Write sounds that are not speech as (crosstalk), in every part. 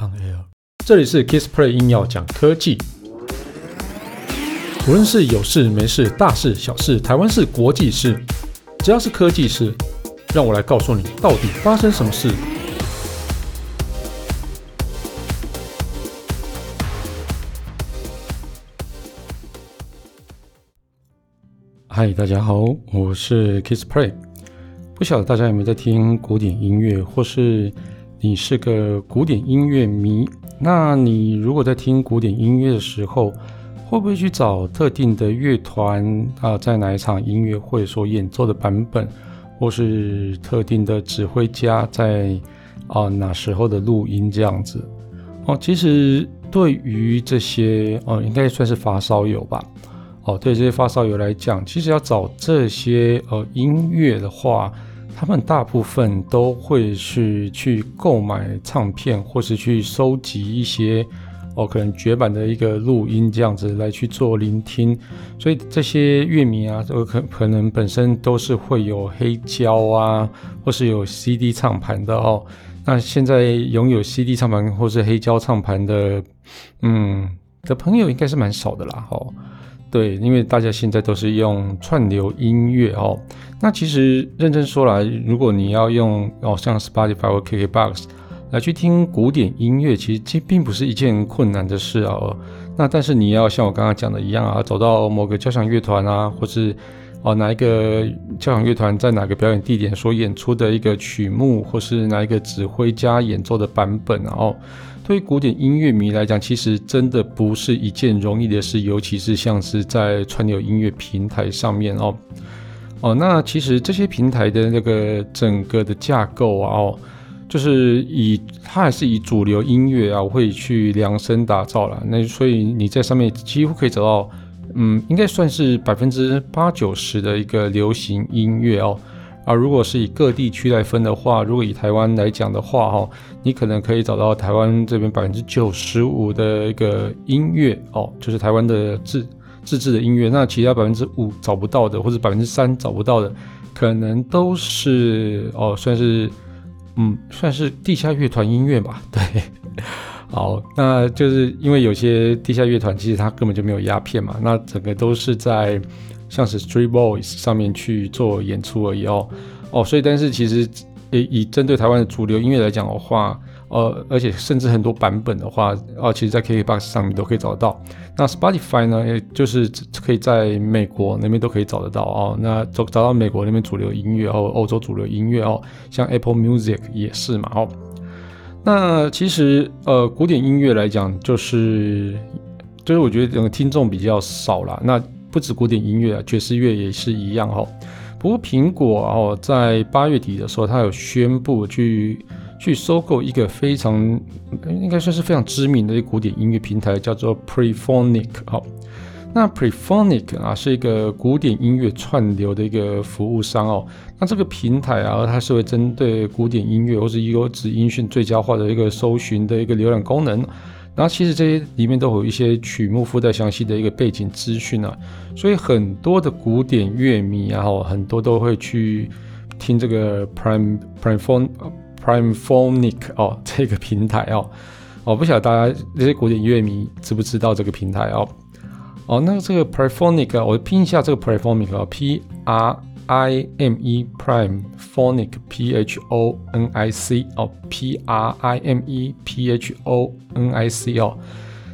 On Air，这里是 Kissplay 硬要讲科技，无论是有事没事、大事小事、台湾事、国际事，只要是科技事，让我来告诉你到底发生什么事。嗨，大家好，我是 Kissplay。不晓得大家有没有在听古典音乐，或是？你是个古典音乐迷，那你如果在听古典音乐的时候，会不会去找特定的乐团啊，在哪一场音乐会所演奏的版本，或是特定的指挥家在啊哪时候的录音这样子？哦，其实对于这些哦，应该算是发烧友吧。哦，对这些发烧友来讲，其实要找这些呃音乐的话。他们大部分都会是去购买唱片，或是去收集一些哦，可能绝版的一个录音这样子来去做聆听。所以这些乐迷啊，都可可能本身都是会有黑胶啊，或是有 CD 唱盘的哦。那现在拥有 CD 唱盘或是黑胶唱盘的，嗯，的朋友应该是蛮少的啦，哦。对，因为大家现在都是用串流音乐哦。那其实认真说来，如果你要用哦像 Spotify 或 KKBox 来去听古典音乐，其实这并不是一件困难的事哦。那但是你要像我刚刚讲的一样啊，走到某个交响乐团啊，或是哦哪一个交响乐团在哪个表演地点所演出的一个曲目，或是哪一个指挥家演奏的版本哦。对于古典音乐迷来讲，其实真的不是一件容易的事，尤其是像是在串流音乐平台上面哦。哦，那其实这些平台的那个整个的架构啊，哦，就是以它还是以主流音乐啊会去量身打造了。那所以你在上面几乎可以找到，嗯，应该算是百分之八九十的一个流行音乐哦。啊，如果是以各地区来分的话，如果以台湾来讲的话，哈，你可能可以找到台湾这边百分之九十五的一个音乐哦，就是台湾的自自制的音乐。那其他百分之五找不到的，或者百分之三找不到的，可能都是哦，算是嗯，算是地下乐团音乐吧。(laughs) 对，好，那就是因为有些地下乐团其实它根本就没有鸦片嘛，那整个都是在。像是 Street Boys 上面去做演出而已哦，哦，所以但是其实以以针对台湾的主流音乐来讲的话，呃，而且甚至很多版本的话，哦，其实在 KKBOX 上面都可以找得到。那 Spotify 呢，也就是可以在美国那边都可以找得到哦。那找找到美国那边主流音乐哦，欧洲主流音乐哦，像 Apple Music 也是嘛哦。那其实呃，古典音乐来讲，就是就是我觉得整个听众比较少啦。那不止古典音乐啊，爵士乐也是一样哈。不过苹果哦，在八月底的时候，它有宣布去去收购一个非常应该算是非常知名的一个古典音乐平台，叫做 Prefonic。好，那 Prefonic 啊是一个古典音乐串流的一个服务商哦。那这个平台啊，它是会针对古典音乐或是优质音讯最佳化的一个搜寻的一个浏览功能。然后其实这些里面都有一些曲目附带详细的一个背景资讯啊，所以很多的古典乐迷啊，很多都会去听这个 Prime Prime Primephonic 哦 (laughs) 这个平台哦，我不晓得大家这些古典乐迷知不知道这个平台哦，哦，那这个 Prephonic，我拼一下这个 Primephonic 哦，P R I M E Prime Phonic P H O N I C 哦，P R I M E P H O N I C 哦，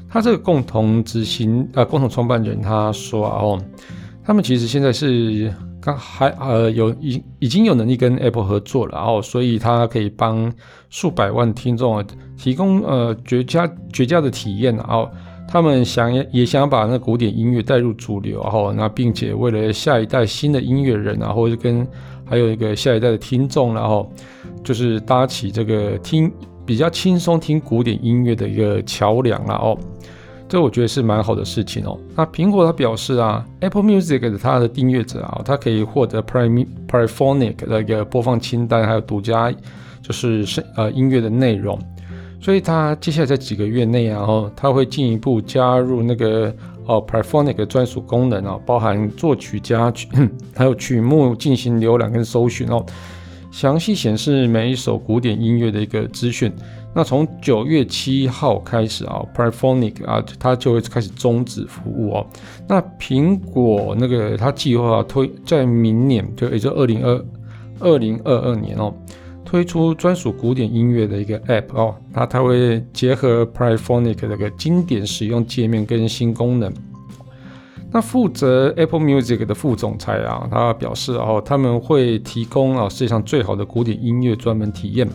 他这个共同执行呃共同创办人他说啊哦，他们其实现在是刚还呃有已已经有能力跟 Apple 合作了哦，所以他可以帮数百万听众啊提供呃绝佳绝佳的体验哦。他们想也想把那古典音乐带入主流，然后那并且为了下一代新的音乐人，然后就跟还有一个下一代的听众，然后就是搭起这个听比较轻松听古典音乐的一个桥梁了哦。这我觉得是蛮好的事情哦。那苹果它表示啊，Apple Music 的它的订阅者啊，它可以获得 Prime Primephonic 的一个播放清单，还有独家就是声呃音乐的内容。所以它接下来在几个月内啊，哦，它会进一步加入那个哦，Primephonic 专属功能啊，包含作曲家曲 (coughs) 还有曲目进行浏览跟搜寻哦。详细显示每一首古典音乐的一个资讯。那从九月七号开始啊，Playphonic 啊，它就会开始终止服务哦。那苹果那个它计划推在明年，就也就二零二二零二二年哦，推出专属古典音乐的一个 App 哦。那它会结合 p r y p h o n i c 这个经典使用界面跟新功能。那负责 Apple Music 的副总裁啊，他表示哦，他们会提供啊世界上最好的古典音乐专门体验。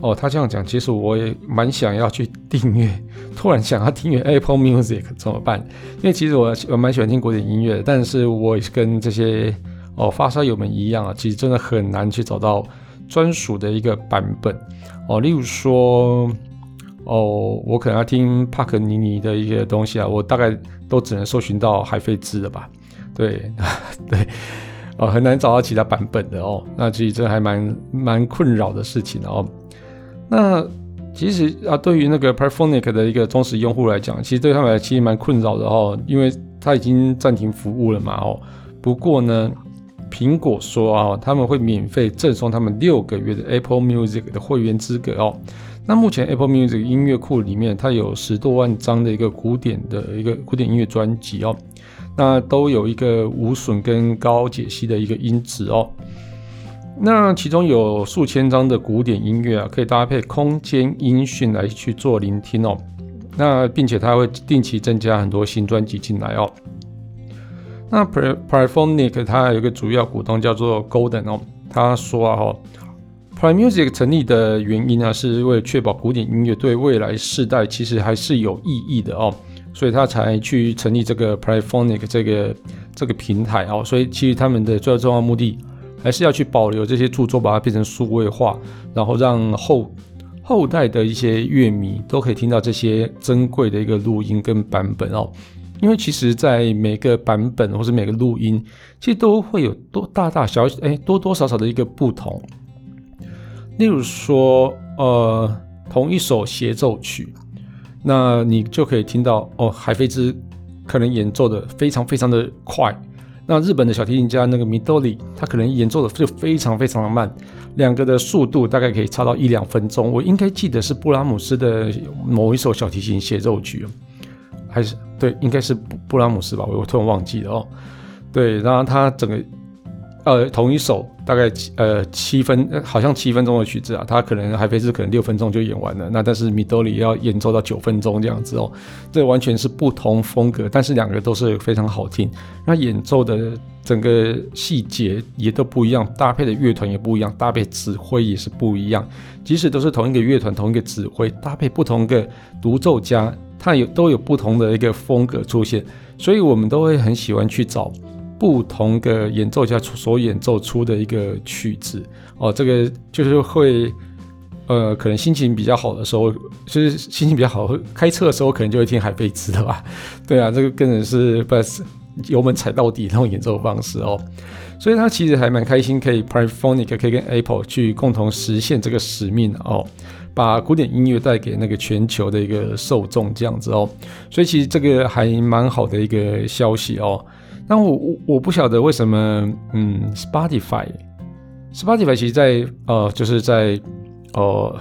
哦，他这样讲，其实我也蛮想要去订阅。(laughs) 突然想要订阅 Apple Music 怎么办？因为其实我我蛮喜欢听古典音乐的，但是我也是跟这些哦发烧友们一样啊，其实真的很难去找到专属的一个版本哦。例如说，哦，我可能要听帕格尼尼的一些东西啊，我大概都只能搜寻到海菲兹的吧？对 (laughs) 对，哦，很难找到其他版本的哦。那其实这还蛮蛮困扰的事情哦。那其实啊，对于那个 Playphonic 的一个忠实用户来讲，其实对他们来其实蛮困扰的哦，因为他已经暂停服务了嘛哦。不过呢，苹果说啊，他们会免费赠送他们六个月的 Apple Music 的会员资格哦。那目前 Apple Music 音乐库里面，它有十多万张的一个古典的一个古典音乐专辑哦，那都有一个无损跟高解析的一个音质哦。那其中有数千张的古典音乐啊，可以搭配空间音讯来去做聆听哦。那并且它会定期增加很多新专辑进来哦。那 Playphonic 它有一个主要股东叫做 Golden 哦，他说啊哈，Play Music 成立的原因呢，是为了确保古典音乐对未来世代其实还是有意义的哦，所以他才去成立这个 Playphonic 这个这个平台哦。所以其实他们的最重要目的。还是要去保留这些著作，把它变成数位化，然后让后后代的一些乐迷都可以听到这些珍贵的一个录音跟版本哦。因为其实，在每个版本或是每个录音，其实都会有多大大小小哎多多少少的一个不同。例如说，呃，同一首协奏曲，那你就可以听到哦，海菲兹可能演奏的非常非常的快。那日本的小提琴家那个 Midori，他可能演奏的就非常非常的慢，两个的速度大概可以差到一两分钟。我应该记得是布拉姆斯的某一首小提琴协奏曲，还是对，应该是布布拉姆斯吧？我我突然忘记了哦。对，然后他整个。呃，同一首大概呃七分，好像七分钟的曲子啊，他可能海菲兹可能六分钟就演完了，那但是米多里要演奏到九分钟这样子哦，这完全是不同风格，但是两个都是非常好听，那演奏的整个细节也都不一样，搭配的乐团也不一样，搭配指挥也是不一样，即使都是同一个乐团，同一个指挥，搭配不同的独奏家，它有都有不同的一个风格出现，所以我们都会很喜欢去找。不同的演奏家所演奏出的一个曲子哦，这个就是会，呃，可能心情比较好的时候，就是心情比较好，开车的时候可能就会听海贝兹的吧。对啊，这个更是不油 (laughs) 门踩到底那种演奏方式哦。所以他其实还蛮开心，可以 Playphonic 可以跟 Apple 去共同实现这个使命哦，把古典音乐带给那个全球的一个受众这样子哦。所以其实这个还蛮好的一个消息哦。那我我我不晓得为什么，嗯，Spotify，Spotify 其实在呃，就是在呃，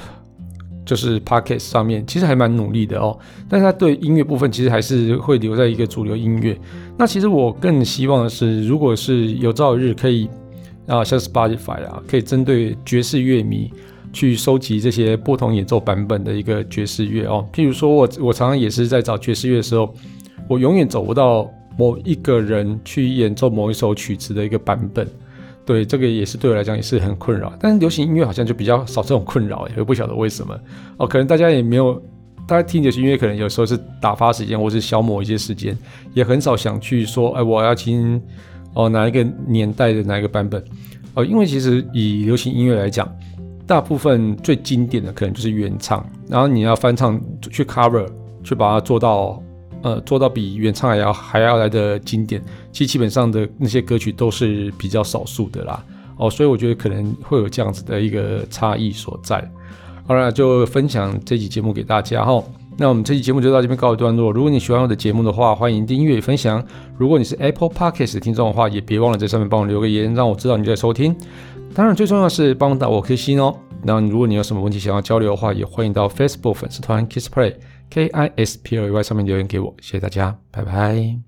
就是 Podcast 上面，其实还蛮努力的哦。但是它对音乐部分，其实还是会留在一个主流音乐。那其实我更希望的是，如果是有朝一日可以啊，像 Spotify 啊，可以针对爵士乐迷去收集这些不同演奏版本的一个爵士乐哦。譬如说我我常常也是在找爵士乐的时候，我永远找不到。某一个人去演奏某一首曲子的一个版本，对，这个也是对我来讲也是很困扰。但是流行音乐好像就比较少这种困扰，也不晓得为什么哦。可能大家也没有，大家听流行音乐可能有时候是打发时间，或是消磨一些时间，也很少想去说，哎，我要听哦哪一个年代的哪一个版本哦。因为其实以流行音乐来讲，大部分最经典的可能就是原唱，然后你要翻唱去 cover，去把它做到。呃，做到比原唱还要还要来的经典，其实基本上的那些歌曲都是比较少数的啦。哦，所以我觉得可能会有这样子的一个差异所在。好了，就分享这期节目给大家哈。那我们这期节目就到这边告一段落。如果你喜欢我的节目的话，欢迎订阅分享。如果你是 Apple Podcast 的听众的话，也别忘了在上面帮我留个言，让我知道你在收听。当然，最重要是帮到我颗心哦。那如果你有什么问题想要交流的话，也欢迎到 Facebook 粉丝团 Kiss Play。K I S P L Y 上面留言给我，谢谢大家，拜拜。